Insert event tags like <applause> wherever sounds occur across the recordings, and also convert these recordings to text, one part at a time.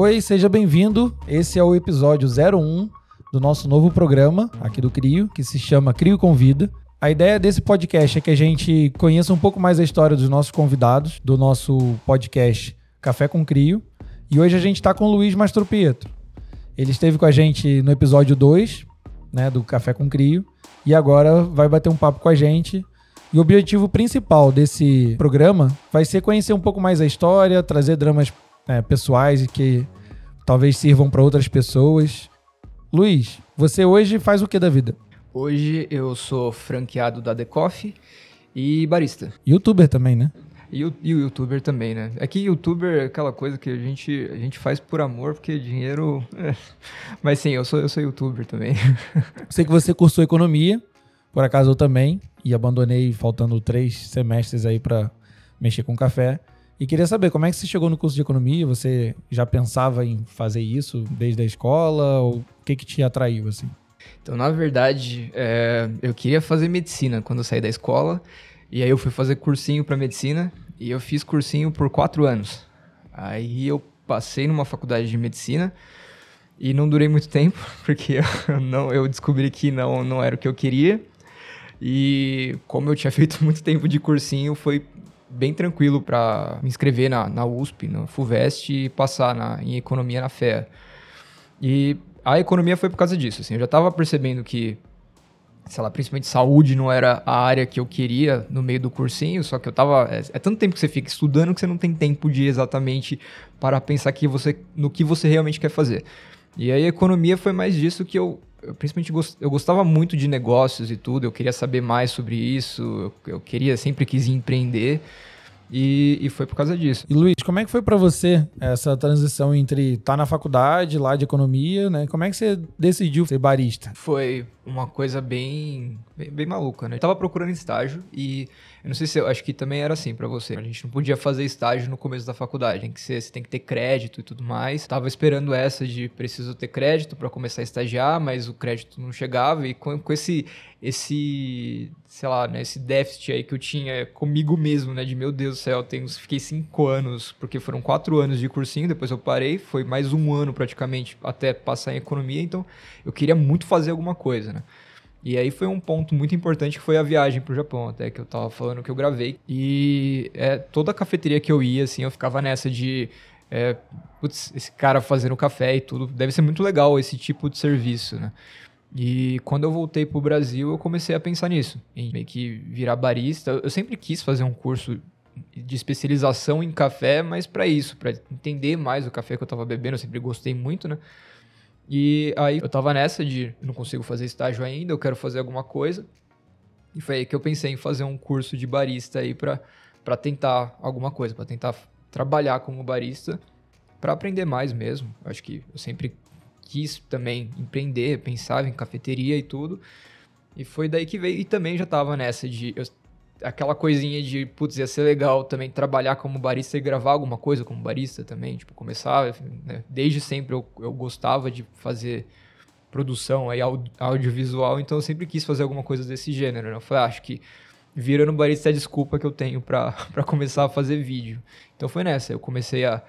Oi, seja bem-vindo. Esse é o episódio 01 do nosso novo programa aqui do Crio, que se chama Crio Convida. A ideia desse podcast é que a gente conheça um pouco mais a história dos nossos convidados, do nosso podcast Café com Crio. E hoje a gente está com o Luiz Mastropieto. Ele esteve com a gente no episódio 2, né, do Café com Crio, e agora vai bater um papo com a gente. E o objetivo principal desse programa vai ser conhecer um pouco mais a história, trazer dramas é, pessoais que talvez sirvam para outras pessoas. Luiz, você hoje faz o que da vida? Hoje eu sou franqueado da The Coffee e barista. Youtuber também, né? E o, e o youtuber também, né? É que youtuber é aquela coisa que a gente, a gente faz por amor, porque dinheiro. É. Mas sim, eu sou, eu sou youtuber também. <laughs> Sei que você cursou economia, por acaso eu também, e abandonei faltando três semestres aí para mexer com café. E queria saber como é que você chegou no curso de economia? Você já pensava em fazer isso desde a escola? Ou o que, que te atraiu assim? Então, na verdade, é, eu queria fazer medicina quando eu saí da escola. E aí eu fui fazer cursinho para medicina e eu fiz cursinho por quatro anos. Aí eu passei numa faculdade de medicina e não durei muito tempo <laughs> porque eu, não, eu descobri que não, não era o que eu queria. E como eu tinha <laughs> feito muito tempo de cursinho, foi bem tranquilo para me inscrever na, na USP, no FUVEST e passar na, em economia na FEA. E a economia foi por causa disso. Assim, eu já estava percebendo que sei lá, principalmente saúde não era a área que eu queria no meio do cursinho, só que eu tava. É, é, tanto tempo que você fica estudando que você não tem tempo de exatamente para pensar que você, no que você realmente quer fazer. E aí a economia foi mais disso que eu. Eu principalmente gost, eu gostava muito de negócios e tudo, eu queria saber mais sobre isso, eu, eu queria, sempre quis empreender. E, e, foi por causa disso. E Luiz, como é que foi para você essa transição entre estar tá na faculdade lá de economia, né? Como é que você decidiu ser barista? Foi uma coisa bem, bem, bem maluca, né? Eu tava procurando estágio e eu não sei se eu acho que também era assim para você. A gente não podia fazer estágio no começo da faculdade, tem que ser, você tem que ter crédito e tudo mais. Tava esperando essa de preciso ter crédito para começar a estagiar, mas o crédito não chegava e com, com esse esse, sei lá, né, esse déficit aí que eu tinha comigo mesmo, né, de meu Deus do céu, tenho, fiquei cinco anos, porque foram quatro anos de cursinho, depois eu parei, foi mais um ano praticamente até passar em economia, então eu queria muito fazer alguma coisa, né. E aí foi um ponto muito importante que foi a viagem pro Japão, até que eu tava falando que eu gravei. E é, toda a cafeteria que eu ia, assim, eu ficava nessa de. É, putz, esse cara fazendo café e tudo, deve ser muito legal esse tipo de serviço, né? E quando eu voltei pro Brasil, eu comecei a pensar nisso, em meio que virar barista. Eu sempre quis fazer um curso de especialização em café, mas para isso, para entender mais o café que eu estava bebendo, eu sempre gostei muito, né? E aí eu tava nessa de não consigo fazer estágio ainda, eu quero fazer alguma coisa. E foi aí que eu pensei em fazer um curso de barista aí para tentar alguma coisa, para tentar trabalhar como barista, para aprender mais mesmo. Acho que eu sempre quis também empreender, pensava em cafeteria e tudo. E foi daí que veio. E também já tava nessa de. Eu aquela coisinha de, putz, ia ser legal também trabalhar como barista e gravar alguma coisa como barista também, tipo, começar, né? desde sempre eu, eu gostava de fazer produção aí audiovisual, então eu sempre quis fazer alguma coisa desse gênero, né? Eu falei, ah, acho que virando barista é a desculpa que eu tenho para <laughs> começar a fazer vídeo. Então foi nessa, eu comecei a,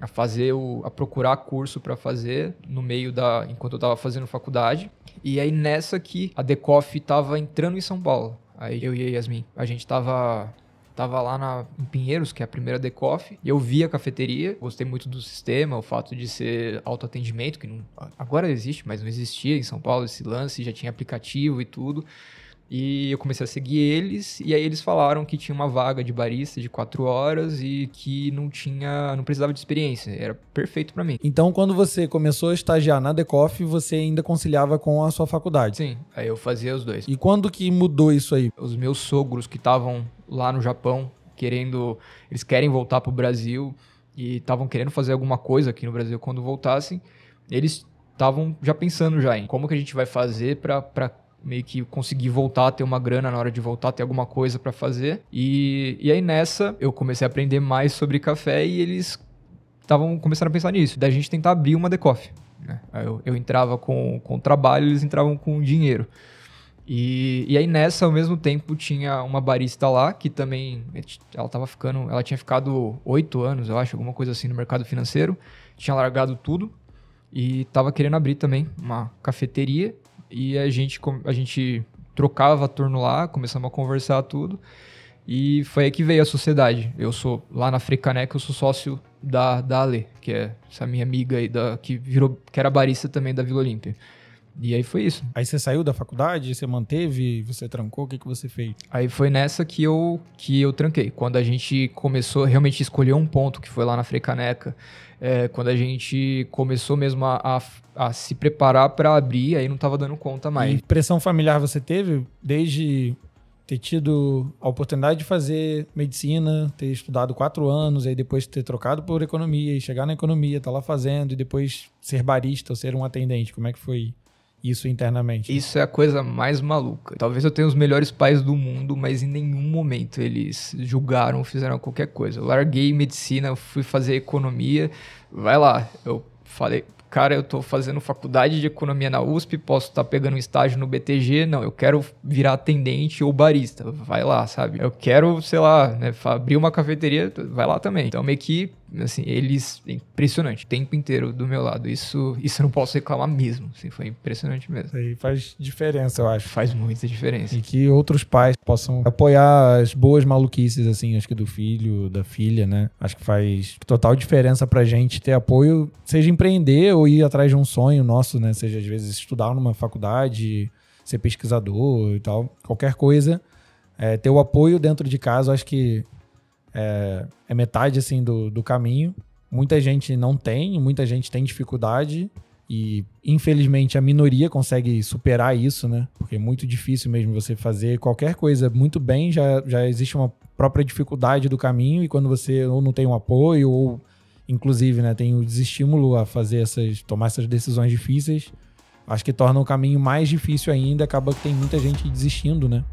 a fazer o, a procurar curso para fazer no meio da enquanto eu estava fazendo faculdade. E aí nessa que a Decoff estava entrando em São Paulo. Aí eu e a Yasmin, a gente tava tava lá na, em Pinheiros, que é a primeira Decoff, e eu vi a cafeteria, gostei muito do sistema, o fato de ser autoatendimento, que não, agora existe, mas não existia em São Paulo esse lance, já tinha aplicativo e tudo. E eu comecei a seguir eles, e aí eles falaram que tinha uma vaga de barista de quatro horas e que não tinha, não precisava de experiência, era perfeito para mim. Então, quando você começou a estagiar na Decoff, você ainda conciliava com a sua faculdade? Sim, aí eu fazia os dois. E quando que mudou isso aí? Os meus sogros que estavam lá no Japão, querendo, eles querem voltar pro Brasil e estavam querendo fazer alguma coisa aqui no Brasil quando voltassem, eles estavam já pensando já em como que a gente vai fazer para meio que conseguir voltar, ter uma grana na hora de voltar, ter alguma coisa para fazer. E, e aí nessa eu comecei a aprender mais sobre café e eles estavam começando a pensar nisso, da gente tentar abrir uma decoff. Né? Eu, eu entrava com, com trabalho, eles entravam com dinheiro. E, e aí nessa, ao mesmo tempo, tinha uma barista lá que também, ela tava ficando, ela tinha ficado oito anos, eu acho, alguma coisa assim no mercado financeiro, tinha largado tudo e tava querendo abrir também uma cafeteria e a gente, a gente trocava turno lá, começamos a conversar tudo e foi aí que veio a sociedade. Eu sou lá na Frecanec, eu sou sócio da, da Ale, que é essa minha amiga aí, da, que virou, que era barista também da Vila Olímpia. E aí foi isso. Aí você saiu da faculdade, você manteve, você trancou, o que, que você fez? Aí foi nessa que eu, que eu tranquei. Quando a gente começou realmente a escolher um ponto, que foi lá na Frecaneca, é, quando a gente começou mesmo a, a, a se preparar para abrir, aí não estava dando conta mais. E pressão familiar você teve desde ter tido a oportunidade de fazer medicina, ter estudado quatro anos, aí depois ter trocado por economia e chegar na economia, estar tá lá fazendo e depois ser barista ou ser um atendente? Como é que foi isso internamente? Isso é a coisa mais maluca. Talvez eu tenha os melhores pais do mundo, mas em nenhum momento eles julgaram, fizeram qualquer coisa. Eu larguei medicina, fui fazer economia. Vai lá, eu falei, cara, eu tô fazendo faculdade de economia na USP, posso estar tá pegando um estágio no BTG, não, eu quero virar atendente ou barista, vai lá, sabe? Eu quero, sei lá, né, abrir uma cafeteria, vai lá também. Então, meio que assim, eles, impressionante, o tempo inteiro do meu lado. Isso, isso eu não posso reclamar mesmo, assim, foi impressionante mesmo. Isso aí faz diferença, eu acho. Faz muita diferença. E que outros pais possam apoiar as boas maluquices, assim, acho que do filho, da filha, né? Acho que faz total diferença pra gente ter apoio, seja empreender ou ir atrás de um sonho nosso, né? Seja, às vezes, estudar numa faculdade, ser pesquisador e tal, qualquer coisa. É, ter o apoio dentro de casa, acho que é, é metade assim do, do caminho. Muita gente não tem, muita gente tem dificuldade e infelizmente a minoria consegue superar isso, né? Porque é muito difícil mesmo você fazer qualquer coisa muito bem, já, já existe uma própria dificuldade do caminho e quando você ou não tem um apoio ou inclusive, né, tem o desestímulo a fazer essas tomar essas decisões difíceis, acho que torna o caminho mais difícil ainda, acaba que tem muita gente desistindo, né?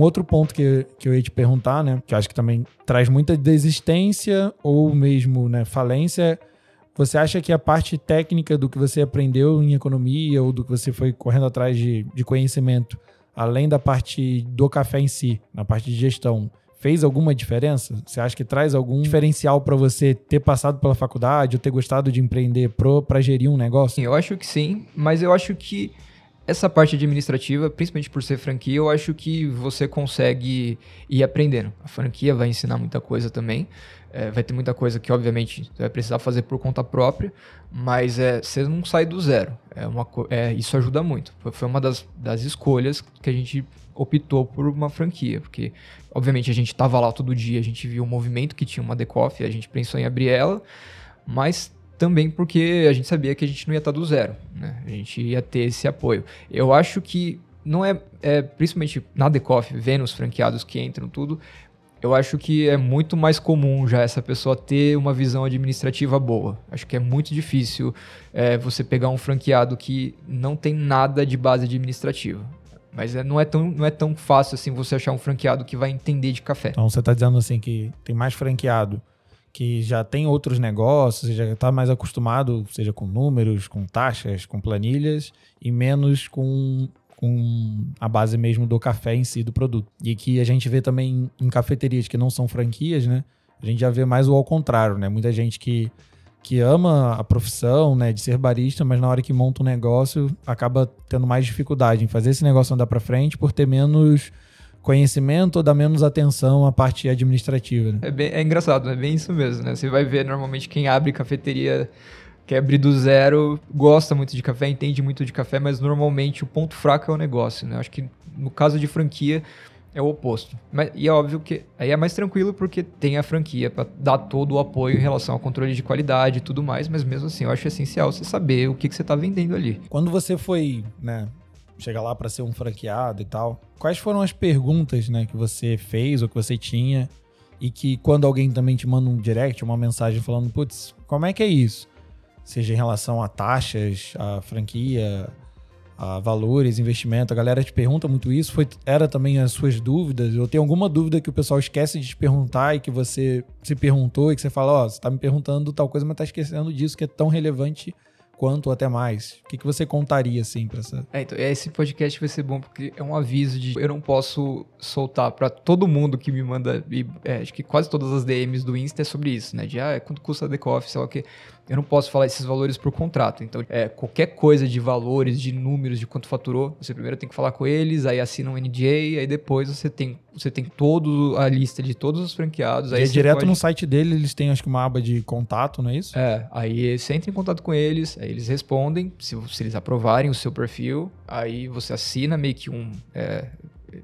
Outro ponto que, que eu ia te perguntar, né? Que eu acho que também traz muita desistência ou mesmo né, falência. Você acha que a parte técnica do que você aprendeu em economia ou do que você foi correndo atrás de, de conhecimento, além da parte do café em si, na parte de gestão, fez alguma diferença? Você acha que traz algum diferencial para você ter passado pela faculdade ou ter gostado de empreender para gerir um negócio? Eu acho que sim, mas eu acho que essa parte administrativa, principalmente por ser franquia, eu acho que você consegue ir aprendendo. A franquia vai ensinar muita coisa também. É, vai ter muita coisa que, obviamente, você vai precisar fazer por conta própria, mas é, você não sai do zero. É uma, é, isso ajuda muito. Foi uma das, das escolhas que a gente optou por uma franquia, porque, obviamente, a gente estava lá todo dia, a gente viu o movimento que tinha uma Decoff, a gente pensou em abrir ela, mas também porque a gente sabia que a gente não ia estar do zero, né? A gente ia ter esse apoio. Eu acho que não é, é principalmente na Decoff, vendo os franqueados que entram tudo, eu acho que é muito mais comum já essa pessoa ter uma visão administrativa boa. Acho que é muito difícil é, você pegar um franqueado que não tem nada de base administrativa. Mas é, não, é tão, não é tão fácil assim você achar um franqueado que vai entender de café. Então você está dizendo assim que tem mais franqueado que já tem outros negócios, já está mais acostumado, seja com números, com taxas, com planilhas, e menos com, com a base mesmo do café em si, do produto. E que a gente vê também em cafeterias que não são franquias, né? A gente já vê mais o ao contrário, né? Muita gente que, que ama a profissão, né, de ser barista, mas na hora que monta um negócio acaba tendo mais dificuldade em fazer esse negócio andar para frente por ter menos conhecimento ou dá menos atenção à parte administrativa. Né? É, bem, é engraçado, é bem isso mesmo, né? Você vai ver normalmente quem abre cafeteria, quer abrir do zero, gosta muito de café, entende muito de café, mas normalmente o ponto fraco é o negócio, né? Acho que no caso de franquia é o oposto. Mas, e é óbvio que aí é mais tranquilo porque tem a franquia para dar todo o apoio em relação ao controle de qualidade e tudo mais, mas mesmo assim eu acho essencial você saber o que, que você está vendendo ali. Quando você foi, né, chegar lá para ser um franqueado e tal. Quais foram as perguntas, né, que você fez ou que você tinha e que quando alguém também te manda um direct, uma mensagem falando, putz, como é que é isso? Seja em relação a taxas, a franquia, a valores, investimento, a galera te pergunta muito isso. Foi, era também as suas dúvidas? Ou tem alguma dúvida que o pessoal esquece de te perguntar e que você se perguntou e que você fala, ó, oh, você tá me perguntando tal coisa, mas tá esquecendo disso que é tão relevante quanto ou até mais? O que, que você contaria, assim, pra essa... É, então, esse podcast vai ser bom porque é um aviso de eu não posso soltar para todo mundo que me manda, e, é, acho que quase todas as DMs do Insta é sobre isso, né? De, ah, quanto custa a Decoff, sei lá o quê eu não posso falar esses valores por contrato. Então, é, qualquer coisa de valores, de números, de quanto faturou, você primeiro tem que falar com eles, aí assina um NDA, aí depois você tem, você tem toda a lista de todos os franqueados. Aí é direto pode... no site dele, eles têm acho que uma aba de contato, não é isso? É, aí você entra em contato com eles, aí eles respondem, se, se eles aprovarem o seu perfil, aí você assina meio que um. É,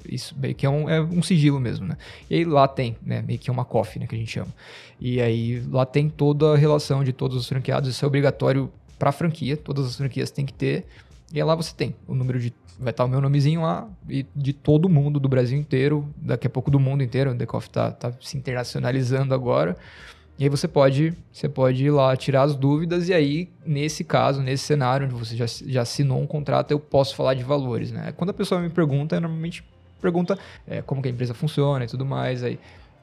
isso meio que é um, é um sigilo mesmo, né? E aí lá tem, né? Meio que uma coffee, né? Que a gente chama. E aí lá tem toda a relação de todos os franqueados. Isso é obrigatório para franquia. Todas as franquias têm que ter. E aí lá você tem o número de. Vai estar o meu nomezinho lá e de todo mundo, do Brasil inteiro, daqui a pouco do mundo inteiro. O The Coffee tá, tá se internacionalizando agora. E aí você pode, você pode ir lá tirar as dúvidas e aí, nesse caso, nesse cenário onde você já, já assinou um contrato, eu posso falar de valores, né? Quando a pessoa me pergunta, eu normalmente pergunta é, como que a empresa funciona e tudo mais. Aí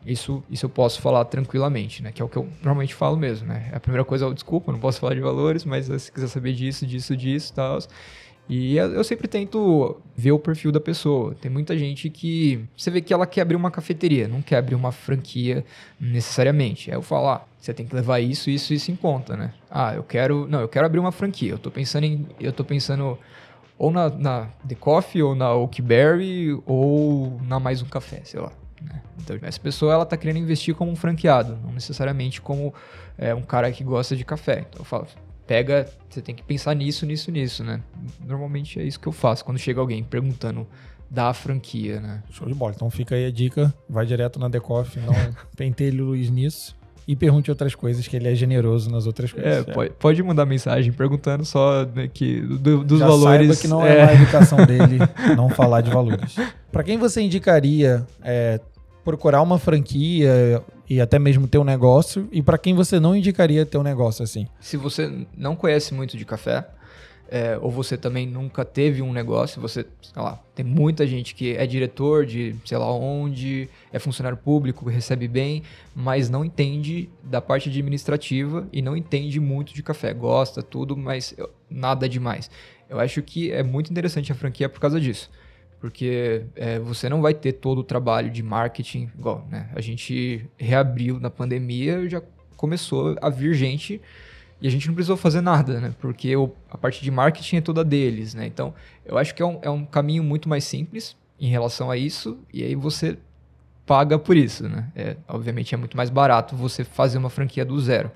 isso, isso eu posso falar tranquilamente, né? Que é o que eu normalmente falo mesmo, né? A primeira coisa é, desculpa, não posso falar de valores, mas se quiser saber disso, disso, disso e tal. E eu sempre tento ver o perfil da pessoa. Tem muita gente que você vê que ela quer abrir uma cafeteria, não quer abrir uma franquia necessariamente. Aí eu falo, ah, você tem que levar isso, isso, isso em conta, né? Ah, eu quero, não, eu quero abrir uma franquia. Eu tô pensando em, eu tô pensando ou na, na The Coffee, ou na Oakberry, ou na Mais Um Café, sei lá. Né? Então, essa pessoa ela tá querendo investir como um franqueado, não necessariamente como é, um cara que gosta de café. Então, eu falo, pega, você tem que pensar nisso, nisso, nisso, né? Normalmente é isso que eu faço quando chega alguém perguntando da franquia, né? Show de bola. Então fica aí a dica, vai direto na Decoff, não <laughs> pentelhe o Luiz nisso e pergunte outras coisas, que ele é generoso nas outras coisas. É, é. Pode, pode mandar mensagem perguntando só né, que, do, dos Já valores. Saiba que não é, é a educação <laughs> dele não falar de valores. Para quem você indicaria é, procurar uma franquia e até mesmo ter um negócio? E para quem você não indicaria ter um negócio assim? Se você não conhece muito de café, é, ou você também nunca teve um negócio, você, sei lá, tem muita gente que é diretor de sei lá onde, é funcionário público, recebe bem, mas não entende da parte administrativa e não entende muito de café. Gosta, tudo, mas nada demais. Eu acho que é muito interessante a franquia por causa disso. Porque é, você não vai ter todo o trabalho de marketing igual, né? A gente reabriu na pandemia já começou a vir gente e a gente não precisou fazer nada, né? Porque o, a parte de marketing é toda deles, né? Então, eu acho que é um, é um caminho muito mais simples em relação a isso, e aí você paga por isso, né? É, obviamente é muito mais barato você fazer uma franquia do zero.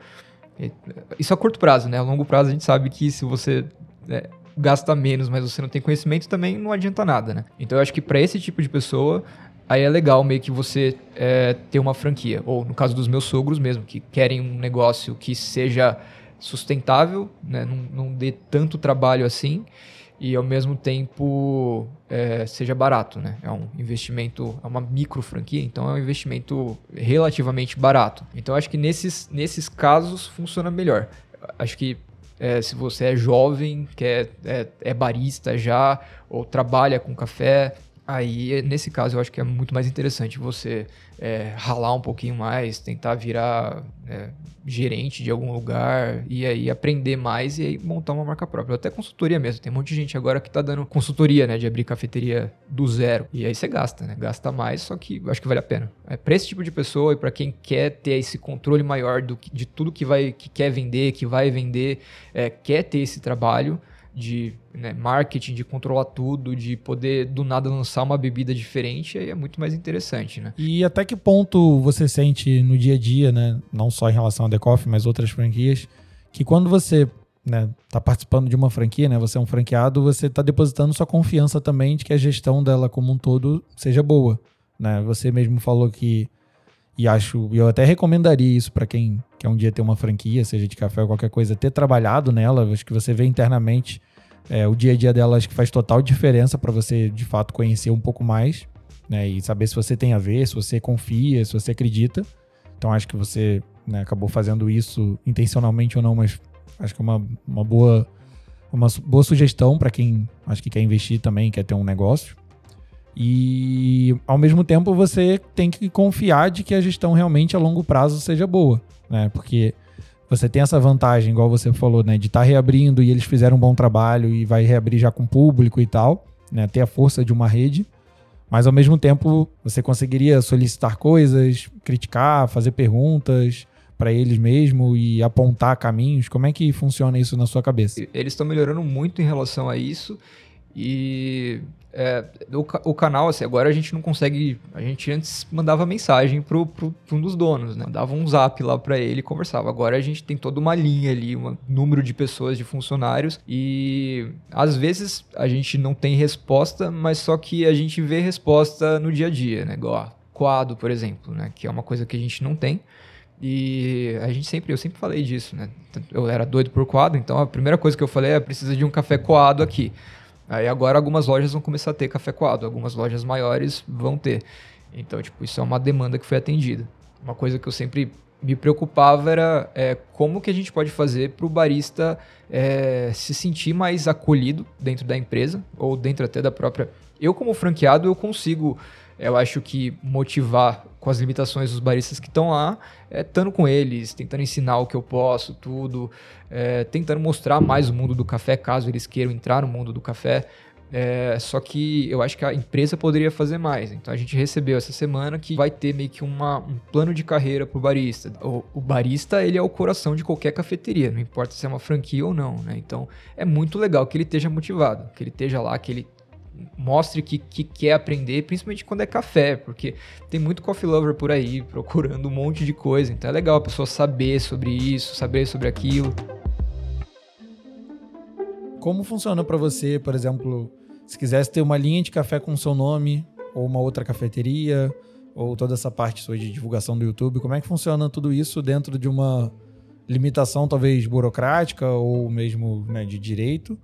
Isso a curto prazo, né? A longo prazo a gente sabe que se você é, gasta menos, mas você não tem conhecimento, também não adianta nada, né? Então eu acho que para esse tipo de pessoa, aí é legal meio que você é, ter uma franquia. Ou no caso dos meus sogros mesmo, que querem um negócio que seja sustentável, né? não, não dê tanto trabalho assim e ao mesmo tempo é, seja barato, né? É um investimento, é uma micro franquia, então é um investimento relativamente barato. Então acho que nesses, nesses casos funciona melhor. Acho que é, se você é jovem, quer, é, é barista já, ou trabalha com café, Aí, nesse caso, eu acho que é muito mais interessante você é, ralar um pouquinho mais, tentar virar é, gerente de algum lugar e aí aprender mais e aí montar uma marca própria. Até consultoria mesmo. Tem um monte de gente agora que tá dando consultoria, né? De abrir cafeteria do zero. E aí você gasta, né? Gasta mais, só que acho que vale a pena. É, para esse tipo de pessoa e para quem quer ter esse controle maior do, de tudo que vai que quer vender, que vai vender, é, quer ter esse trabalho de né, marketing, de controlar tudo, de poder do nada lançar uma bebida diferente, aí é muito mais interessante, né? E até que ponto você sente no dia a dia, né, não só em relação a The Coffee, mas outras franquias, que quando você né, tá participando de uma franquia, né, você é um franqueado, você está depositando sua confiança também de que a gestão dela como um todo seja boa, né? Você mesmo falou que e acho, eu até recomendaria isso para quem quer um dia ter uma franquia, seja de café ou qualquer coisa, ter trabalhado nela, acho que você vê internamente é, o dia a dia dela acho que faz total diferença para você de fato conhecer um pouco mais, né? E saber se você tem a ver, se você confia, se você acredita. Então acho que você né, acabou fazendo isso intencionalmente ou não, mas acho que é uma, uma boa uma boa sugestão para quem acho que quer investir também, quer ter um negócio. E ao mesmo tempo você tem que confiar de que a gestão realmente a longo prazo seja boa, né? Porque você tem essa vantagem, igual você falou, né, de estar tá reabrindo e eles fizeram um bom trabalho e vai reabrir já com público e tal, né, ter a força de uma rede. Mas ao mesmo tempo, você conseguiria solicitar coisas, criticar, fazer perguntas para eles mesmo e apontar caminhos. Como é que funciona isso na sua cabeça? Eles estão melhorando muito em relação a isso e é, o, o, canal, assim, agora a gente não consegue. A gente antes mandava mensagem pro, pro, pro um dos donos, né? Dava um zap lá para ele e conversava. Agora a gente tem toda uma linha ali, um número de pessoas, de funcionários, e às vezes a gente não tem resposta, mas só que a gente vê resposta no dia a dia, né? Igual quadro, por exemplo, né? Que é uma coisa que a gente não tem. E a gente sempre, eu sempre falei disso, né? Eu era doido por quadro, então a primeira coisa que eu falei é precisa de um café coado aqui. Aí agora algumas lojas vão começar a ter café coado, algumas lojas maiores vão ter. Então, tipo, isso é uma demanda que foi atendida. Uma coisa que eu sempre me preocupava era é, como que a gente pode fazer para o barista é, se sentir mais acolhido dentro da empresa ou dentro até da própria. Eu como franqueado eu consigo eu acho que motivar com as limitações dos baristas que estão lá, é, estando com eles, tentando ensinar o que eu posso, tudo, é, tentando mostrar mais o mundo do café, caso eles queiram entrar no mundo do café. É, só que eu acho que a empresa poderia fazer mais. Então a gente recebeu essa semana que vai ter meio que uma, um plano de carreira para o barista. O barista ele é o coração de qualquer cafeteria, não importa se é uma franquia ou não. Né? Então é muito legal que ele esteja motivado, que ele esteja lá, que ele mostre que, que quer aprender, principalmente quando é café, porque tem muito coffee lover por aí procurando um monte de coisa. Então é legal a pessoa saber sobre isso, saber sobre aquilo. Como funciona para você, por exemplo, se quisesse ter uma linha de café com seu nome, ou uma outra cafeteria, ou toda essa parte sua de divulgação do YouTube, como é que funciona tudo isso dentro de uma limitação talvez burocrática ou mesmo né, de direito?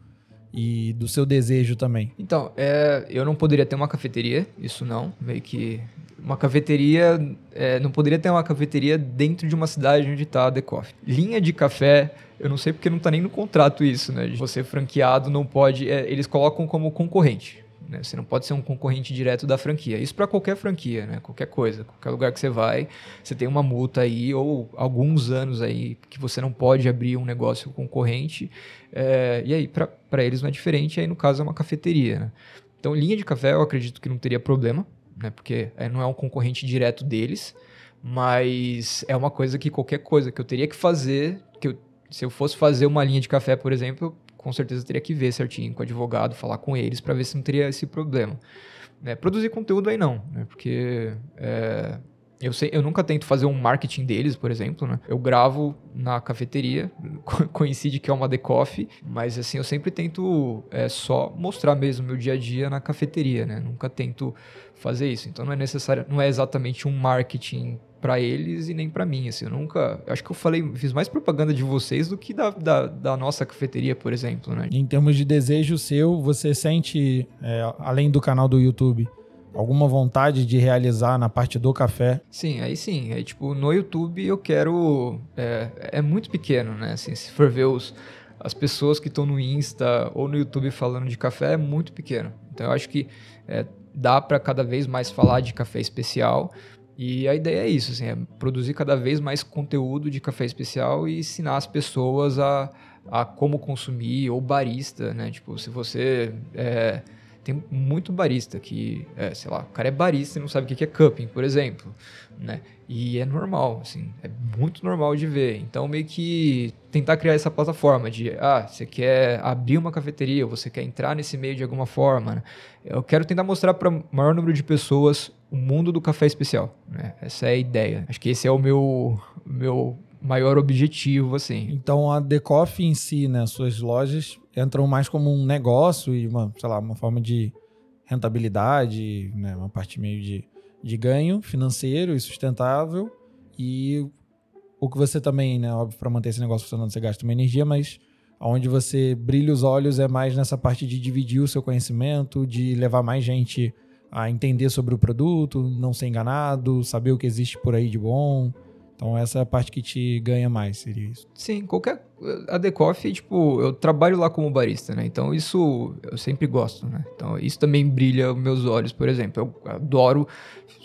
E do seu desejo também? Então, é, eu não poderia ter uma cafeteria, isso não, meio que uma cafeteria, é, não poderia ter uma cafeteria dentro de uma cidade onde está a The Coffee. Linha de café, eu não sei porque não está nem no contrato isso, né? Você franqueado não pode, é, eles colocam como concorrente. Né? Você não pode ser um concorrente direto da franquia. Isso para qualquer franquia, né? Qualquer coisa, qualquer lugar que você vai, você tem uma multa aí ou alguns anos aí que você não pode abrir um negócio concorrente. É, e aí para eles não é diferente. Aí no caso é uma cafeteria. Né? Então linha de café eu acredito que não teria problema, né? Porque é, não é um concorrente direto deles, mas é uma coisa que qualquer coisa que eu teria que fazer, que eu, se eu fosse fazer uma linha de café, por exemplo, com certeza teria que ver certinho com o advogado, falar com eles para ver se não teria esse problema. É, produzir conteúdo aí não, né? porque é, eu, sei, eu nunca tento fazer um marketing deles, por exemplo, né? Eu gravo na cafeteria, <laughs> coincide que é uma The Coffee, mas assim, eu sempre tento é, só mostrar mesmo meu dia a dia na cafeteria, né? Nunca tento fazer isso. Então não é necessário, não é exatamente um marketing para eles e nem para mim. Assim, eu nunca. Acho que eu falei, fiz mais propaganda de vocês do que da, da, da nossa cafeteria, por exemplo. Né? Em termos de desejo seu, você sente, é, além do canal do YouTube, alguma vontade de realizar na parte do café? Sim, aí sim. Aí, tipo, no YouTube eu quero. É, é muito pequeno, né? Assim, se for ver os, as pessoas que estão no Insta ou no YouTube falando de café, é muito pequeno. Então eu acho que é, dá para cada vez mais falar de café especial e a ideia é isso, assim, é produzir cada vez mais conteúdo de café especial e ensinar as pessoas a, a como consumir, ou barista, né? Tipo, se você é, tem muito barista que, é, sei lá, o cara é barista e não sabe o que é cupping, por exemplo, né? E é normal, assim, é muito normal de ver. Então, meio que tentar criar essa plataforma de, ah, você quer abrir uma cafeteria, você quer entrar nesse meio de alguma forma, né? Eu quero tentar mostrar para o maior número de pessoas o mundo do café especial, né? Essa é a ideia. Acho que esse é o meu, meu maior objetivo, assim. Então, a The Coffee em si, né, suas lojas entram mais como um negócio e uma, sei lá, uma forma de rentabilidade, né, uma parte meio de, de ganho financeiro e sustentável. E o que você também, né, óbvio, para manter esse negócio funcionando, você gasta uma energia, mas onde você brilha os olhos é mais nessa parte de dividir o seu conhecimento, de levar mais gente a entender sobre o produto, não ser enganado, saber o que existe por aí de bom. Então essa é a parte que te ganha mais, seria isso. Sim, qualquer. A The Coffee, tipo, eu trabalho lá como barista, né? Então isso eu sempre gosto, né? Então isso também brilha meus olhos, por exemplo. Eu adoro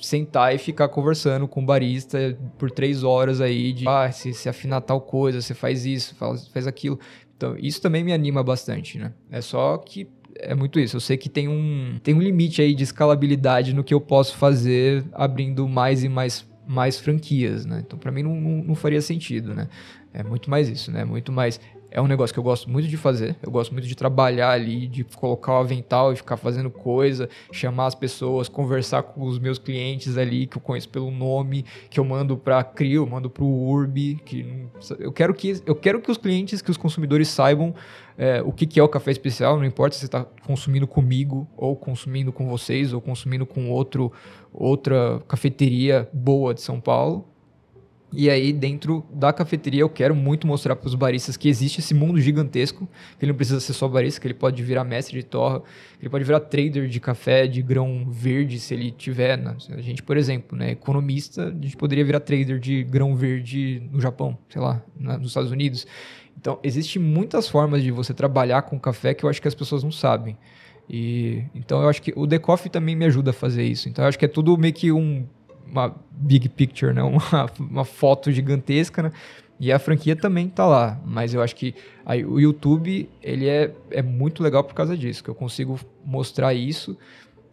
sentar e ficar conversando com o barista por três horas aí de ah, se, se afinar tal coisa, você faz isso, faz, faz aquilo. Então isso também me anima bastante, né? É só que é muito isso. Eu sei que tem um, tem um limite aí de escalabilidade no que eu posso fazer abrindo mais e mais mais franquias, né? Então, para mim, não, não, não, faria sentido, né? É muito mais isso, né? Muito mais... É um negócio que eu gosto muito de fazer. Eu gosto muito de trabalhar ali, de colocar o avental e ficar fazendo coisa, chamar as pessoas, conversar com os meus clientes ali, que eu conheço pelo nome, que eu mando para Crio, mando para o Urbi, que eu quero que eu quero que os clientes, que os consumidores saibam é, o que, que é o café especial, não importa se você está consumindo comigo, ou consumindo com vocês, ou consumindo com outro outra cafeteria boa de São Paulo. E aí, dentro da cafeteria, eu quero muito mostrar para os baristas que existe esse mundo gigantesco, que ele não precisa ser só barista, que ele pode virar mestre de torra, que ele pode virar trader de café de grão verde, se ele tiver. Né? A gente, por exemplo, né, economista, a gente poderia virar trader de grão verde no Japão, sei lá, nos Estados Unidos. Então, existem muitas formas de você trabalhar com café que eu acho que as pessoas não sabem. E então eu acho que o The Coffee também me ajuda a fazer isso. Então eu acho que é tudo meio que um, uma big picture, né? <laughs> Uma, uma foto gigantesca, né? E a franquia também tá lá, mas eu acho que aí, o YouTube ele é, é muito legal por causa disso, que eu consigo mostrar isso.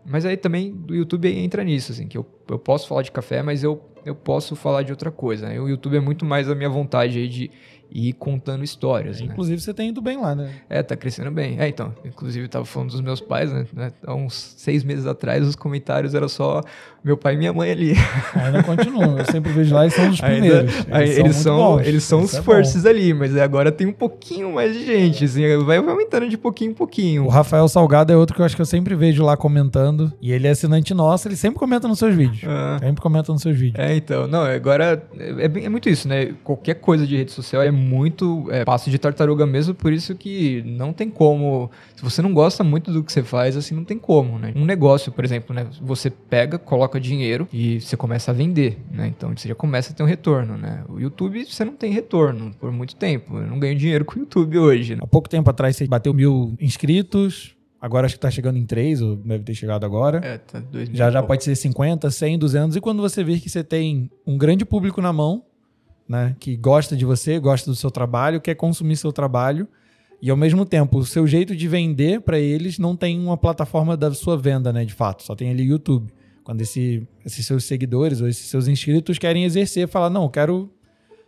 Mas aí também o YouTube entra nisso, assim, que eu, eu posso falar de café, mas eu, eu posso falar de outra coisa. Né? O YouTube é muito mais a minha vontade aí de e contando histórias. É, né? Inclusive, você tem indo bem lá, né? É, tá crescendo bem. É, então, inclusive, tava falando dos meus pais, né? né? Há uns seis meses atrás, os comentários eram só meu pai e minha mãe ali. <laughs> Ainda continuam. Eu sempre vejo lá e são os primeiros. Ainda, eles, eles, são, eles são os é bom. ali, mas agora tem um pouquinho mais de gente, assim, vai aumentando de pouquinho em pouquinho. O Rafael Salgado é outro que eu acho que eu sempre vejo lá comentando. E ele é assinante nosso, ele sempre comenta nos seus vídeos. Ah. Sempre comenta nos seus vídeos. É, então. Não, agora é, é, é muito isso, né? Qualquer coisa de rede social é muito é, passo de tartaruga mesmo, por isso que não tem como. Se você não gosta muito do que você faz, assim, não tem como, né? Um negócio, por exemplo, né? Você pega, coloca dinheiro e você começa a vender, né? Então você já começa a ter um retorno, né? O YouTube você não tem retorno por muito tempo. Eu não ganho dinheiro <laughs> com o YouTube hoje. Né? Há pouco tempo atrás você bateu mil inscritos. Agora acho que tá chegando em 3, ou deve ter chegado agora. É, tá 2 Já já pode ser 50, 100, 200. E quando você vê que você tem um grande público na mão, né? Que gosta de você, gosta do seu trabalho, quer consumir seu trabalho. E ao mesmo tempo, o seu jeito de vender para eles não tem uma plataforma da sua venda, né? De fato, só tem ali YouTube. Quando esse, esses seus seguidores ou esses seus inscritos querem exercer, falar, não, eu quero,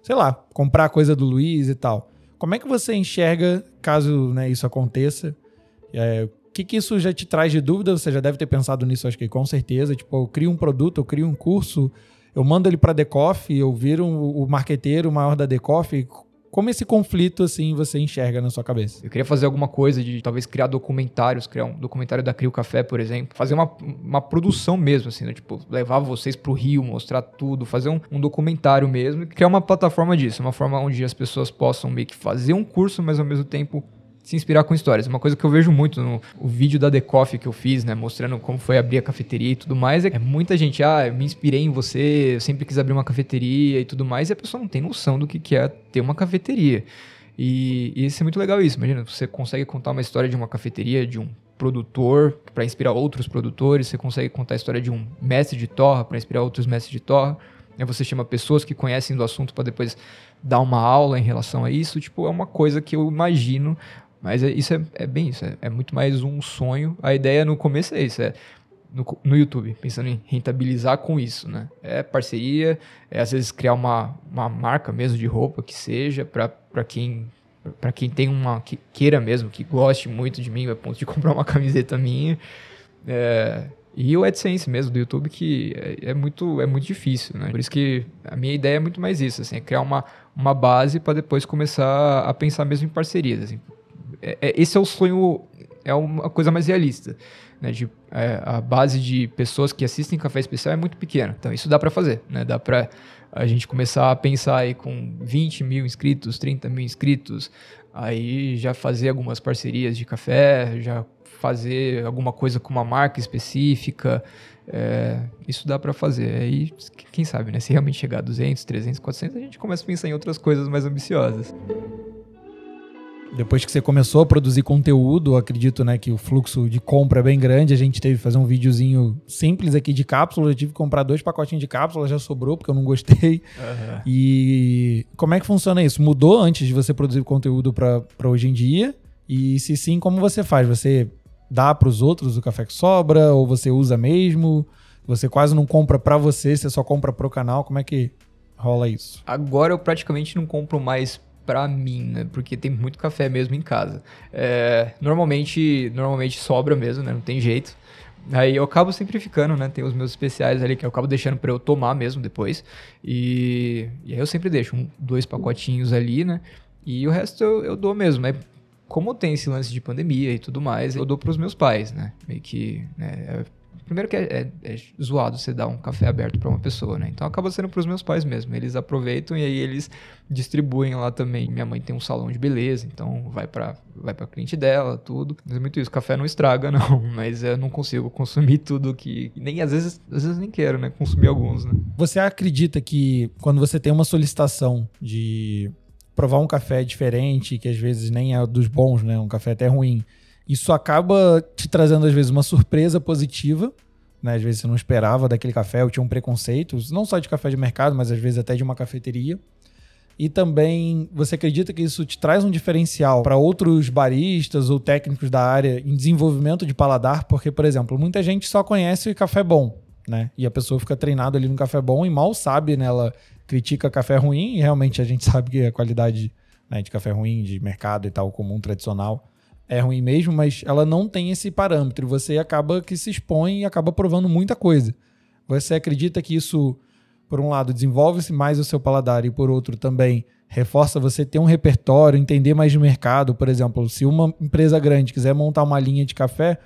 sei lá, comprar coisa do Luiz e tal. Como é que você enxerga, caso né, isso aconteça? É, o que, que isso já te traz de dúvida? Você já deve ter pensado nisso, acho que com certeza. Tipo, eu crio um produto, eu crio um curso, eu mando ele para a Decoff, eu viro um, o marqueteiro maior da Decoff. Como esse conflito, assim, você enxerga na sua cabeça? Eu queria fazer alguma coisa de talvez criar documentários, criar um documentário da Crio Café, por exemplo. Fazer uma, uma produção mesmo, assim, né? Tipo, levar vocês pro Rio, mostrar tudo, fazer um, um documentário mesmo criar uma plataforma disso. Uma forma onde as pessoas possam meio que fazer um curso, mas ao mesmo tempo se inspirar com histórias. Uma coisa que eu vejo muito no vídeo da The Coffee que eu fiz, né, mostrando como foi abrir a cafeteria e tudo mais, é, é muita gente, ah, eu me inspirei em você, eu sempre quis abrir uma cafeteria e tudo mais, e a pessoa não tem noção do que, que é ter uma cafeteria. E, e isso é muito legal isso. Imagina, você consegue contar uma história de uma cafeteria, de um produtor para inspirar outros produtores, você consegue contar a história de um mestre de torra para inspirar outros mestres de torra. Aí você chama pessoas que conhecem do assunto para depois dar uma aula em relação a isso. Tipo, é uma coisa que eu imagino mas é, isso é, é bem isso, é, é, muito mais um sonho. A ideia no começo é isso, é no, no YouTube, pensando em rentabilizar com isso, né? É parceria, é às vezes criar uma, uma marca mesmo de roupa que seja para quem para quem tem uma que queira mesmo, que goste muito de mim, a ponto de <laughs> comprar uma camiseta minha. É, e o AdSense mesmo do YouTube que é, é, muito é muito difícil, né? Por isso que a minha ideia é muito mais isso, assim, é criar uma, uma base para depois começar a pensar mesmo em parcerias, assim. É, é, esse é o sonho é uma coisa mais realista. Né, de, é, a base de pessoas que assistem café especial é muito pequena. Então isso dá para fazer, né? Dá para a gente começar a pensar aí com 20 mil inscritos, 30 mil inscritos, aí já fazer algumas parcerias de café, já fazer alguma coisa com uma marca específica. É, isso dá para fazer. Aí, quem sabe, né? Se realmente chegar a 200, 300, 400, a gente começa a pensar em outras coisas mais ambiciosas. Depois que você começou a produzir conteúdo, acredito né, que o fluxo de compra é bem grande. A gente teve que fazer um videozinho simples aqui de cápsula. Eu tive que comprar dois pacotinhos de cápsula, já sobrou porque eu não gostei. Uhum. E como é que funciona isso? Mudou antes de você produzir conteúdo para hoje em dia? E se sim, como você faz? Você dá para os outros o café que sobra ou você usa mesmo? Você quase não compra para você, você só compra para o canal. Como é que rola isso? Agora eu praticamente não compro mais para mim, né? Porque tem muito café mesmo em casa. É, normalmente, normalmente sobra mesmo, né? Não tem jeito. Aí eu acabo simplificando, né? Tem os meus especiais ali que eu acabo deixando para eu tomar mesmo depois. E, e, aí eu sempre deixo um, dois pacotinhos ali, né? E o resto eu, eu dou mesmo. É, como tem esse lance de pandemia e tudo mais, eu dou para os meus pais, né? Meio que né, Primeiro que é, é, é, zoado você dar um café aberto para uma pessoa, né? Então acaba sendo para os meus pais mesmo. Eles aproveitam e aí eles distribuem lá também. Minha mãe tem um salão de beleza, então vai para vai para cliente dela, tudo. Mas é muito isso. Café não estraga, <laughs> não. Mas eu não consigo consumir tudo que. Nem às vezes, às vezes nem quero, né? Consumir alguns, né? Você acredita que quando você tem uma solicitação de provar um café diferente, que às vezes nem é dos bons, né? Um café até ruim isso acaba te trazendo, às vezes, uma surpresa positiva. Né? Às vezes você não esperava daquele café, ou tinha um preconceito, não só de café de mercado, mas às vezes até de uma cafeteria. E também você acredita que isso te traz um diferencial para outros baristas ou técnicos da área em desenvolvimento de paladar? Porque, por exemplo, muita gente só conhece café bom, né? E a pessoa fica treinada ali no café bom e mal sabe, né? Ela critica café ruim e realmente a gente <laughs> sabe que a qualidade né, de café ruim, de mercado e tal, comum, tradicional, é ruim mesmo, mas ela não tem esse parâmetro. Você acaba que se expõe e acaba provando muita coisa. Você acredita que isso, por um lado, desenvolve-se mais o seu paladar e por outro também reforça você ter um repertório, entender mais de mercado. Por exemplo, se uma empresa grande quiser montar uma linha de café,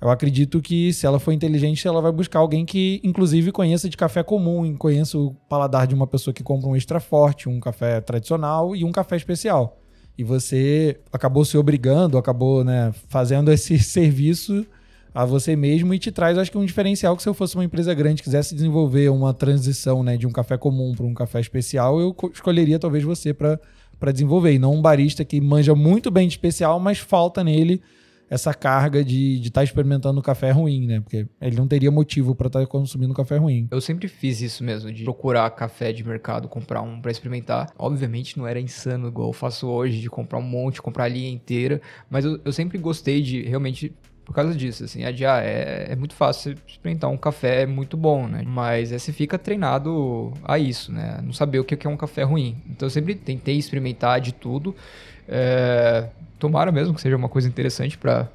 eu acredito que se ela for inteligente, ela vai buscar alguém que, inclusive, conheça de café comum, conheça o paladar de uma pessoa que compra um extra forte, um café tradicional e um café especial e você acabou se obrigando, acabou né, fazendo <laughs> esse serviço a você mesmo e te traz, acho que um diferencial que se eu fosse uma empresa grande quisesse desenvolver uma transição né, de um café comum para um café especial, eu escolheria talvez você para desenvolver, e não um barista que manja muito bem de especial, mas falta nele essa carga de estar tá experimentando café ruim, né? Porque ele não teria motivo para estar tá consumindo café ruim. Eu sempre fiz isso mesmo, de procurar café de mercado, comprar um para experimentar. Obviamente não era insano igual eu faço hoje, de comprar um monte, comprar a linha inteira, mas eu, eu sempre gostei de realmente por causa disso, assim, é, de, ah, é, é muito fácil experimentar um café muito bom, né? Mas é, você fica treinado a isso, né? Não saber o que é um café ruim. Então eu sempre tentei experimentar de tudo. É, tomara mesmo que seja uma coisa interessante para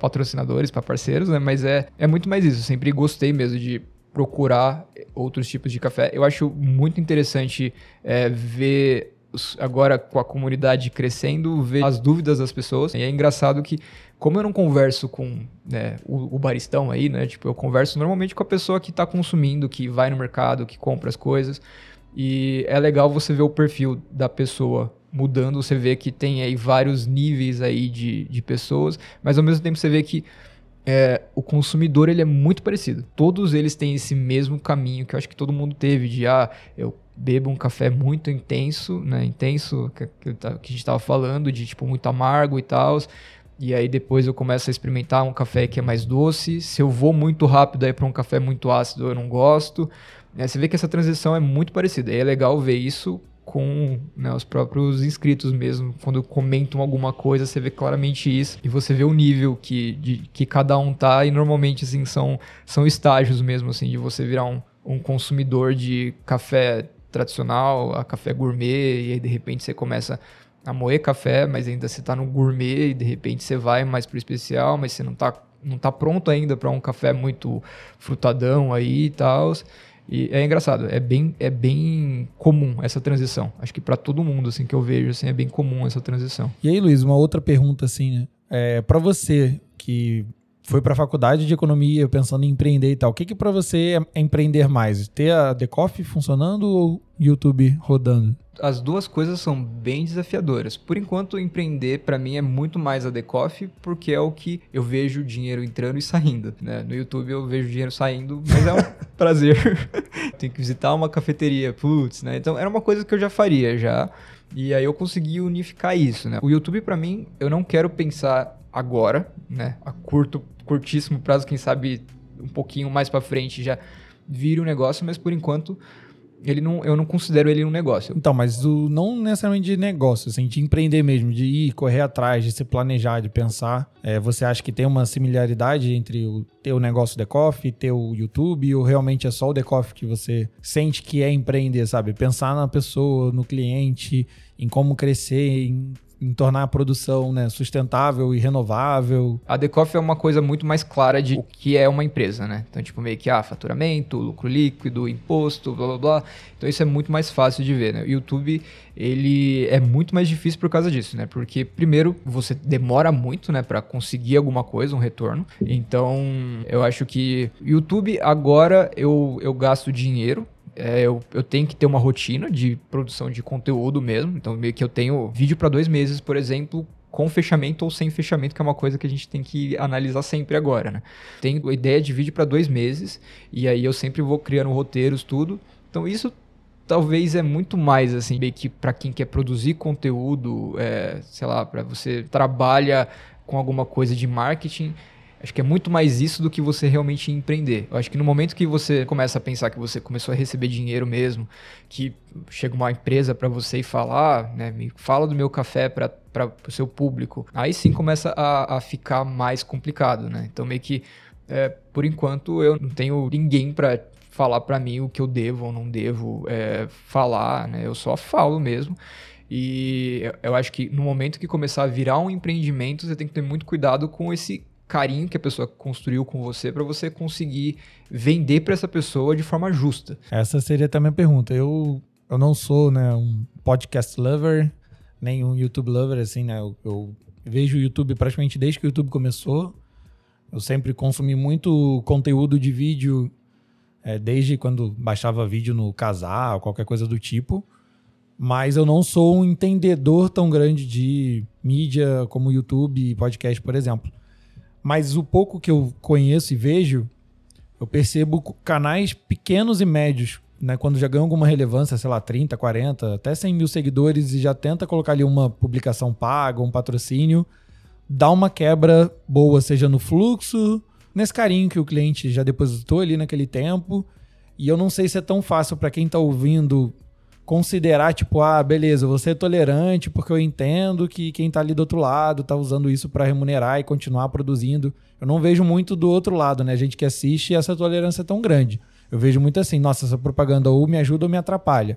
patrocinadores, para parceiros, né? Mas é, é muito mais isso. Eu sempre gostei mesmo de procurar outros tipos de café. Eu acho muito interessante é, ver agora com a comunidade crescendo, ver as dúvidas das pessoas. E é engraçado que, como eu não converso com né, o, o, baristão aí, né? Tipo, eu converso normalmente com a pessoa que está consumindo, que vai no mercado, que compra as coisas. E é legal você ver o perfil da pessoa mudando, você vê que tem aí vários níveis aí de, de pessoas, mas ao mesmo tempo você vê que é, o consumidor ele é muito parecido. Todos eles têm esse mesmo caminho que eu acho que todo mundo teve de ah, eu bebo um café muito intenso, né? Intenso, que, que, a gente estava falando, de tipo muito amargo e tal. E aí depois eu começo a experimentar um café que é mais doce. Se eu vou muito rápido aí para um café muito ácido, eu não gosto. É, você vê que essa transição é muito parecida. E é legal ver isso com né, os próprios inscritos mesmo. Quando comentam alguma coisa, você vê claramente isso. E você vê o nível que, de, que cada um tá. E normalmente, assim, são, são estágios mesmo, assim, de você virar um, um consumidor de café tradicional a café gourmet. E aí, de repente, você começa a moer café, mas ainda você tá no gourmet. E de repente, você vai mais pro especial, mas você não tá, não tá pronto ainda para um café muito frutadão aí e tal. E é engraçado, é bem, é bem comum essa transição. Acho que para todo mundo assim que eu vejo assim é bem comum essa transição. E aí, Luiz, uma outra pergunta assim, né? É, para você que foi para a faculdade de economia pensando em empreender e tal, o que que para você é empreender mais? Ter a The Coffee funcionando ou YouTube rodando? as duas coisas são bem desafiadoras. Por enquanto, empreender para mim é muito mais a The Coffee, porque é o que eu vejo dinheiro entrando e saindo. Né? No YouTube eu vejo dinheiro saindo, mas é um <laughs> prazer. <laughs> Tenho que visitar uma cafeteria, putz, né? Então era uma coisa que eu já faria já. E aí eu consegui unificar isso, né? O YouTube para mim, eu não quero pensar agora, né? A curto, curtíssimo prazo, quem sabe um pouquinho mais para frente já vira um negócio, mas por enquanto ele não, eu não considero ele um negócio. Então, mas o, não necessariamente de negócio, assim, de empreender mesmo, de ir correr atrás, de se planejar, de pensar. É, você acha que tem uma similaridade entre o teu negócio The Coffee, teu YouTube, ou realmente é só o The Coffee que você sente que é empreender, sabe? Pensar na pessoa, no cliente, em como crescer, em em tornar a produção né, sustentável e renovável. A Decoff é uma coisa muito mais clara de o que é uma empresa, né? Então, tipo, meio que, ah, faturamento, lucro líquido, imposto, blá, blá, blá. Então, isso é muito mais fácil de ver, né? O YouTube, ele é muito mais difícil por causa disso, né? Porque, primeiro, você demora muito, né, para conseguir alguma coisa, um retorno. Então, eu acho que YouTube, agora, eu, eu gasto dinheiro é, eu, eu tenho que ter uma rotina de produção de conteúdo mesmo. Então, meio que eu tenho vídeo para dois meses, por exemplo, com fechamento ou sem fechamento, que é uma coisa que a gente tem que analisar sempre agora, né? Tenho ideia de vídeo para dois meses, e aí eu sempre vou criando roteiros, tudo. Então, isso talvez é muito mais assim, meio que para quem quer produzir conteúdo, é, sei lá, para você trabalha com alguma coisa de marketing Acho que é muito mais isso do que você realmente empreender. Eu acho que no momento que você começa a pensar que você começou a receber dinheiro mesmo, que chega uma empresa para você e falar, né, me fala do meu café para o seu público, aí sim começa a, a ficar mais complicado, né? Então meio que, é, por enquanto, eu não tenho ninguém para falar para mim o que eu devo ou não devo é, falar, né? Eu só falo mesmo. E eu acho que no momento que começar a virar um empreendimento, você tem que ter muito cuidado com esse carinho que a pessoa construiu com você para você conseguir vender para essa pessoa de forma justa. Essa seria também a pergunta. Eu, eu não sou né, um podcast lover, nem um YouTube lover, assim, né? Eu, eu vejo o YouTube praticamente desde que o YouTube começou. Eu sempre consumi muito conteúdo de vídeo, é, desde quando baixava vídeo no Casar, qualquer coisa do tipo. Mas eu não sou um entendedor tão grande de mídia como YouTube e podcast, por exemplo. Mas o pouco que eu conheço e vejo, eu percebo canais pequenos e médios, né? Quando já ganham alguma relevância, sei lá, 30, 40, até 100 mil seguidores e já tenta colocar ali uma publicação paga, um patrocínio, dá uma quebra boa, seja no fluxo, nesse carinho que o cliente já depositou ali naquele tempo. E eu não sei se é tão fácil para quem está ouvindo considerar, tipo, ah, beleza, você é tolerante porque eu entendo que quem tá ali do outro lado tá usando isso para remunerar e continuar produzindo. Eu não vejo muito do outro lado, né? A gente que assiste essa tolerância é tão grande. Eu vejo muito assim, nossa, essa propaganda ou me ajuda ou me atrapalha.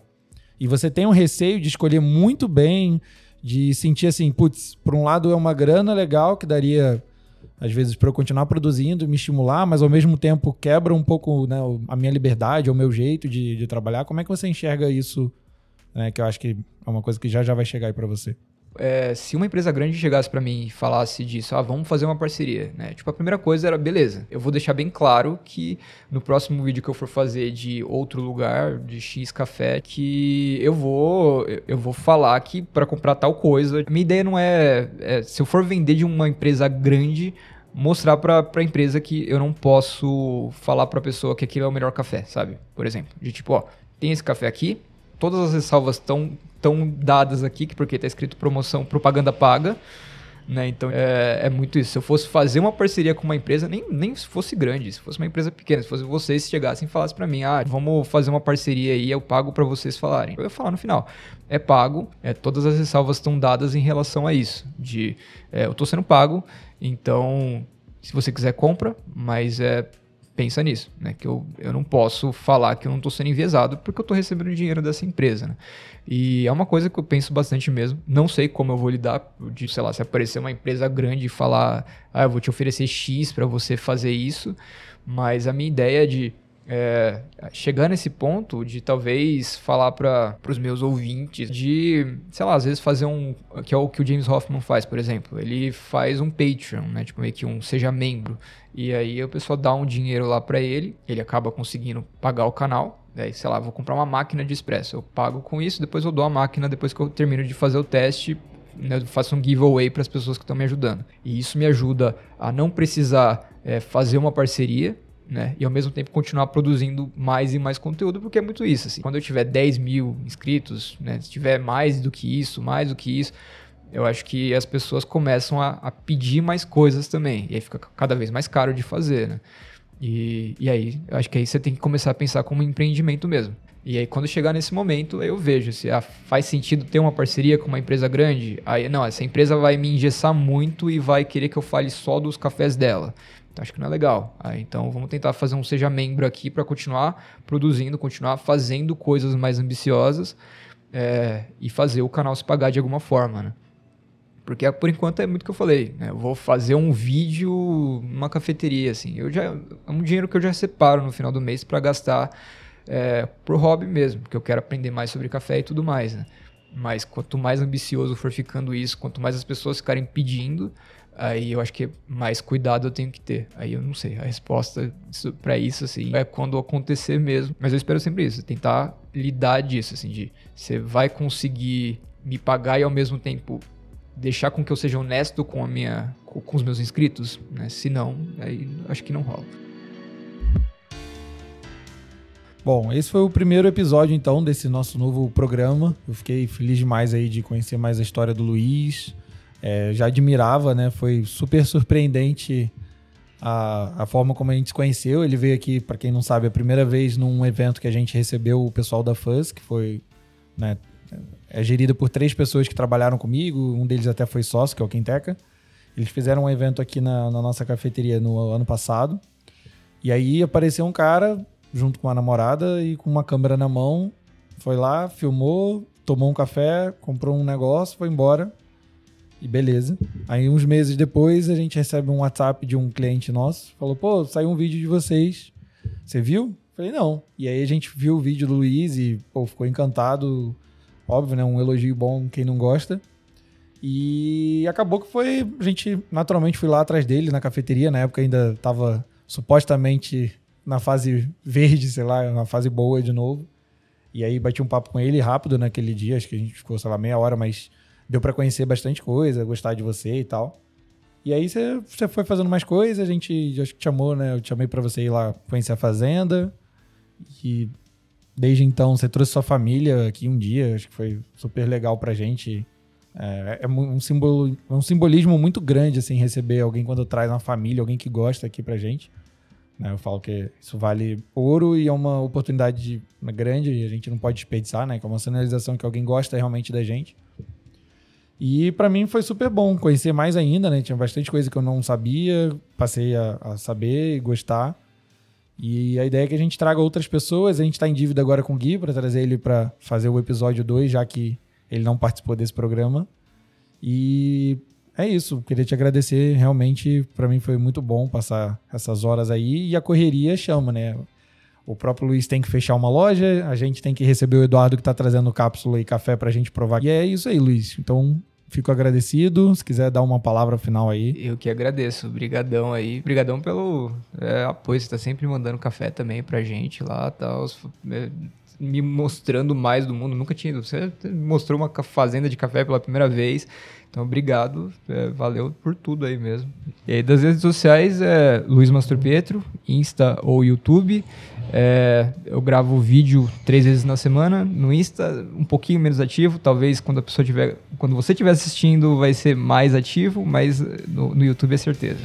E você tem um receio de escolher muito bem, de sentir assim, putz, por um lado é uma grana legal que daria às vezes para eu continuar produzindo, me estimular, mas ao mesmo tempo quebra um pouco né, a minha liberdade, o meu jeito de, de trabalhar. Como é que você enxerga isso? Né, que eu acho que é uma coisa que já já vai chegar aí para você. É, se uma empresa grande chegasse para mim e falasse disso, ah, vamos fazer uma parceria, né? Tipo, a primeira coisa era, beleza, eu vou deixar bem claro que no próximo vídeo que eu for fazer de outro lugar, de X café, que eu vou eu vou falar que para comprar tal coisa. Minha ideia não é, é, se eu for vender de uma empresa grande, mostrar para a empresa que eu não posso falar para a pessoa que aquilo é o melhor café, sabe? Por exemplo, de tipo, ó, tem esse café aqui, todas as ressalvas estão tão dadas aqui, porque está escrito promoção, propaganda paga. Né? Então é, é, muito isso. Se eu fosse fazer uma parceria com uma empresa, nem, nem se fosse grande, se fosse uma empresa pequena, se fosse vocês se chegassem e falassem para mim, ah, vamos fazer uma parceria aí, eu pago para vocês falarem. Eu ia falar no final, é pago, é, todas as ressalvas estão dadas em relação a isso. De é, eu estou sendo pago, então se você quiser compra, mas é pensa nisso, né? Que eu, eu não posso falar que eu não estou sendo enviesado porque eu estou recebendo dinheiro dessa empresa, né? E é uma coisa que eu penso bastante mesmo. Não sei como eu vou lidar de, sei lá, se aparecer uma empresa grande e falar, ah, eu vou te oferecer X para você fazer isso, mas a minha ideia de é, chegar nesse ponto de talvez falar para os meus ouvintes de, sei lá, às vezes fazer um. que é o que o James Hoffman faz, por exemplo. Ele faz um Patreon, né? Tipo, meio que um seja membro. E aí o pessoal dá um dinheiro lá para ele, ele acaba conseguindo pagar o canal. Daí, sei lá, vou comprar uma máquina de expresso. Eu pago com isso, depois eu dou a máquina depois que eu termino de fazer o teste. Né, eu faço um giveaway para as pessoas que estão me ajudando. E isso me ajuda a não precisar é, fazer uma parceria, né? E ao mesmo tempo continuar produzindo mais e mais conteúdo, porque é muito isso. Assim. Quando eu tiver 10 mil inscritos, né? Se tiver mais do que isso, mais do que isso, eu acho que as pessoas começam a, a, pedir mais coisas também. E aí fica cada vez mais caro de fazer, né? E, e aí, acho que aí você tem que começar a pensar como empreendimento mesmo. E aí, quando chegar nesse momento, eu vejo se ah, faz sentido ter uma parceria com uma empresa grande. Aí, não, essa empresa vai me engessar muito e vai querer que eu fale só dos cafés dela. Então, acho que não é legal. Aí, então, vamos tentar fazer um seja membro aqui para continuar produzindo, continuar fazendo coisas mais ambiciosas é, e fazer o canal se pagar de alguma forma, né? Porque por enquanto é muito que eu falei, né? Eu vou fazer um vídeo numa cafeteria, assim. Eu já, é um dinheiro que eu já separo no final do mês para gastar é, pro hobby mesmo, porque eu quero aprender mais sobre café e tudo mais, né? Mas quanto mais ambicioso for ficando isso, quanto mais as pessoas ficarem pedindo, aí eu acho que mais cuidado eu tenho que ter. Aí eu não sei, a resposta para isso, assim, é quando acontecer mesmo. Mas eu espero sempre isso, tentar lidar disso, assim, de você vai conseguir me pagar e ao mesmo tempo deixar com que eu seja honesto com a minha com os meus inscritos, né? Se não, aí acho que não rola. Bom, esse foi o primeiro episódio então desse nosso novo programa. Eu fiquei feliz demais aí de conhecer mais a história do Luiz. É, já admirava, né? Foi super surpreendente a, a forma como a gente se conheceu. Ele veio aqui, para quem não sabe, a primeira vez num evento que a gente recebeu o pessoal da Fuzz, que foi né, é gerida por três pessoas que trabalharam comigo, um deles até foi sócio, que é o Quinteca. Eles fizeram um evento aqui na, na, nossa cafeteria no ano passado. E aí apareceu um cara junto com a namorada e com uma câmera na mão. Foi lá, filmou, tomou um café, comprou um negócio, foi embora. E beleza. Aí uns meses depois a gente recebe um WhatsApp de um cliente nosso. Falou, pô, saiu um vídeo de vocês. Você viu? Falei, não. E aí a gente viu o vídeo do Luiz e pô, ficou encantado Óbvio, né? Um elogio bom quem não gosta. E acabou que foi. A gente naturalmente fui lá atrás dele na cafeteria. Na época ainda estava supostamente na fase verde, sei lá, na fase boa de novo. E aí bati um papo com ele rápido naquele dia. Acho que a gente ficou, sei lá, meia hora, mas deu para conhecer bastante coisa, gostar de você e tal. E aí você foi fazendo mais coisas, a gente acho que te chamou, né? Eu te chamei para você ir lá conhecer a fazenda. E Desde então, você trouxe sua família aqui um dia, acho que foi super legal pra gente. É, é um, simbolo, um simbolismo muito grande, assim, receber alguém quando traz uma família, alguém que gosta aqui pra gente. Né? Eu falo que isso vale ouro e é uma oportunidade grande e a gente não pode desperdiçar, né? Que é uma sinalização que alguém gosta realmente da gente. E para mim foi super bom conhecer mais ainda, né? Tinha bastante coisa que eu não sabia, passei a, a saber e gostar. E a ideia é que a gente traga outras pessoas. A gente está em dívida agora com o Gui para trazer ele para fazer o episódio 2, já que ele não participou desse programa. E é isso. Queria te agradecer. Realmente, para mim foi muito bom passar essas horas aí. E a correria chama, né? O próprio Luiz tem que fechar uma loja, a gente tem que receber o Eduardo que está trazendo cápsula e café para a gente provar. E é isso aí, Luiz. Então, Fico agradecido. Se quiser dar uma palavra final aí. Eu que agradeço. Obrigadão aí. Obrigadão pelo é, apoio. Você tá sempre mandando café também pra gente lá. Tá, os, é, me mostrando mais do mundo. Nunca tinha. Você mostrou uma fazenda de café pela primeira vez. Então, obrigado. É, valeu por tudo aí mesmo. E aí, das redes sociais, é Luiz Mastro Pietro, Insta ou YouTube. É, eu gravo vídeo três vezes na semana no Insta, um pouquinho menos ativo. Talvez quando a pessoa tiver, quando você estiver assistindo, vai ser mais ativo, mas no, no YouTube é certeza.